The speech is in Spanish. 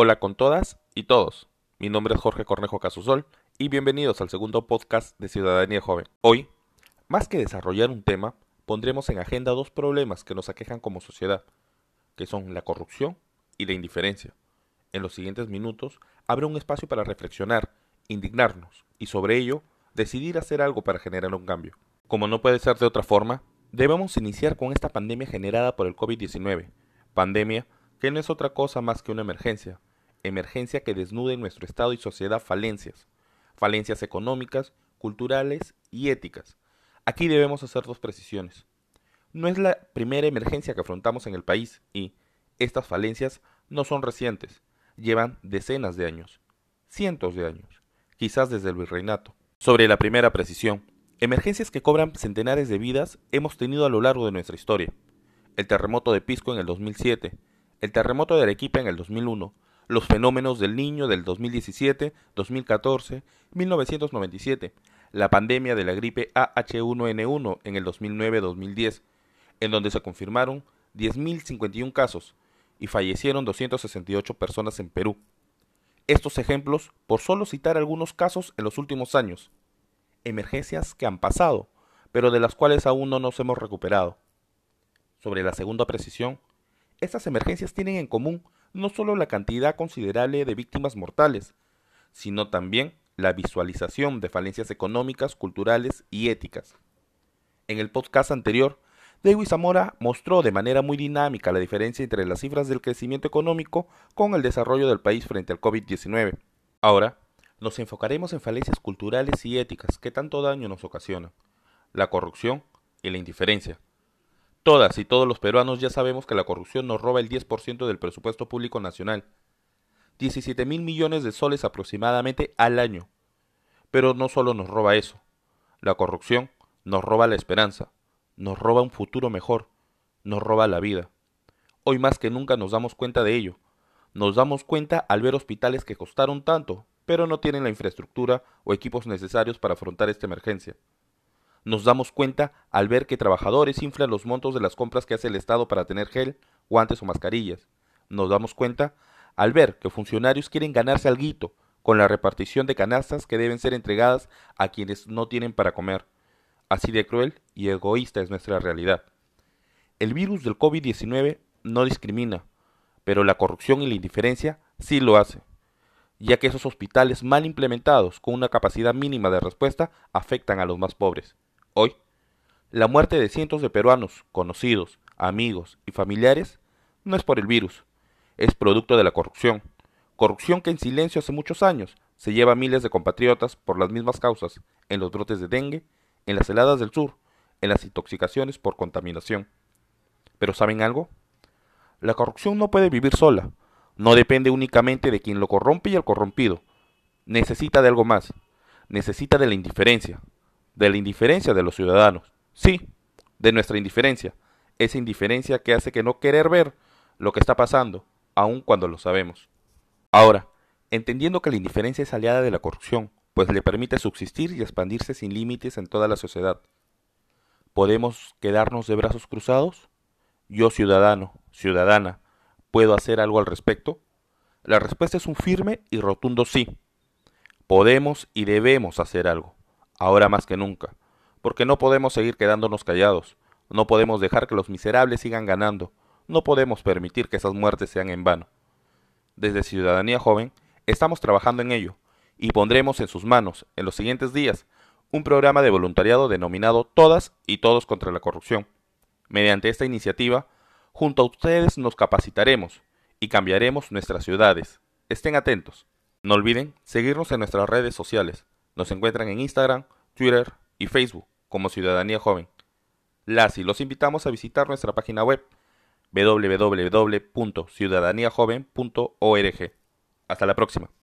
Hola con todas y todos. Mi nombre es Jorge Cornejo Casusol y bienvenidos al segundo podcast de Ciudadanía Joven. Hoy, más que desarrollar un tema, pondremos en agenda dos problemas que nos aquejan como sociedad, que son la corrupción y la indiferencia. En los siguientes minutos habrá un espacio para reflexionar, indignarnos y sobre ello decidir hacer algo para generar un cambio. Como no puede ser de otra forma, debemos iniciar con esta pandemia generada por el COVID-19, pandemia que no es otra cosa más que una emergencia, emergencia que desnuda en nuestro Estado y sociedad falencias, falencias económicas, culturales y éticas. Aquí debemos hacer dos precisiones. No es la primera emergencia que afrontamos en el país y estas falencias no son recientes, llevan decenas de años, cientos de años, quizás desde el virreinato. Sobre la primera precisión, emergencias que cobran centenares de vidas hemos tenido a lo largo de nuestra historia. El terremoto de Pisco en el 2007, el terremoto de Arequipa en el 2001, los fenómenos del niño del 2017, 2014, 1997, la pandemia de la gripe AH1N1 en el 2009-2010, en donde se confirmaron 10.051 casos y fallecieron 268 personas en Perú. Estos ejemplos, por solo citar algunos casos en los últimos años, emergencias que han pasado, pero de las cuales aún no nos hemos recuperado. Sobre la segunda precisión, estas emergencias tienen en común no solo la cantidad considerable de víctimas mortales, sino también la visualización de falencias económicas, culturales y éticas. En el podcast anterior, David Zamora mostró de manera muy dinámica la diferencia entre las cifras del crecimiento económico con el desarrollo del país frente al COVID-19. Ahora, nos enfocaremos en falencias culturales y éticas que tanto daño nos ocasionan, la corrupción y la indiferencia. Todas y todos los peruanos ya sabemos que la corrupción nos roba el 10% del presupuesto público nacional. 17 mil millones de soles aproximadamente al año. Pero no solo nos roba eso. La corrupción nos roba la esperanza, nos roba un futuro mejor, nos roba la vida. Hoy más que nunca nos damos cuenta de ello. Nos damos cuenta al ver hospitales que costaron tanto, pero no tienen la infraestructura o equipos necesarios para afrontar esta emergencia. Nos damos cuenta al ver que trabajadores inflan los montos de las compras que hace el Estado para tener gel, guantes o mascarillas. Nos damos cuenta al ver que funcionarios quieren ganarse algo con la repartición de canastas que deben ser entregadas a quienes no tienen para comer. Así de cruel y egoísta es nuestra realidad. El virus del COVID-19 no discrimina, pero la corrupción y la indiferencia sí lo hace, ya que esos hospitales mal implementados con una capacidad mínima de respuesta afectan a los más pobres. Hoy, la muerte de cientos de peruanos, conocidos, amigos y familiares, no es por el virus, es producto de la corrupción. Corrupción que en silencio hace muchos años se lleva a miles de compatriotas por las mismas causas, en los brotes de dengue, en las heladas del sur, en las intoxicaciones por contaminación. Pero ¿saben algo? La corrupción no puede vivir sola, no depende únicamente de quien lo corrompe y el corrompido. Necesita de algo más, necesita de la indiferencia, de la indiferencia de los ciudadanos. Sí, de nuestra indiferencia. Esa indiferencia que hace que no querer ver lo que está pasando, aun cuando lo sabemos. Ahora, entendiendo que la indiferencia es aliada de la corrupción, pues le permite subsistir y expandirse sin límites en toda la sociedad. ¿Podemos quedarnos de brazos cruzados? Yo, ciudadano, ciudadana, ¿puedo hacer algo al respecto? La respuesta es un firme y rotundo sí. Podemos y debemos hacer algo ahora más que nunca, porque no podemos seguir quedándonos callados, no podemos dejar que los miserables sigan ganando, no podemos permitir que esas muertes sean en vano. Desde Ciudadanía Joven estamos trabajando en ello y pondremos en sus manos, en los siguientes días, un programa de voluntariado denominado Todas y Todos contra la Corrupción. Mediante esta iniciativa, junto a ustedes nos capacitaremos y cambiaremos nuestras ciudades. Estén atentos. No olviden seguirnos en nuestras redes sociales. Nos encuentran en Instagram, Twitter y Facebook como Ciudadanía Joven. Las y los invitamos a visitar nuestra página web www.ciudadaniajoven.org. Hasta la próxima.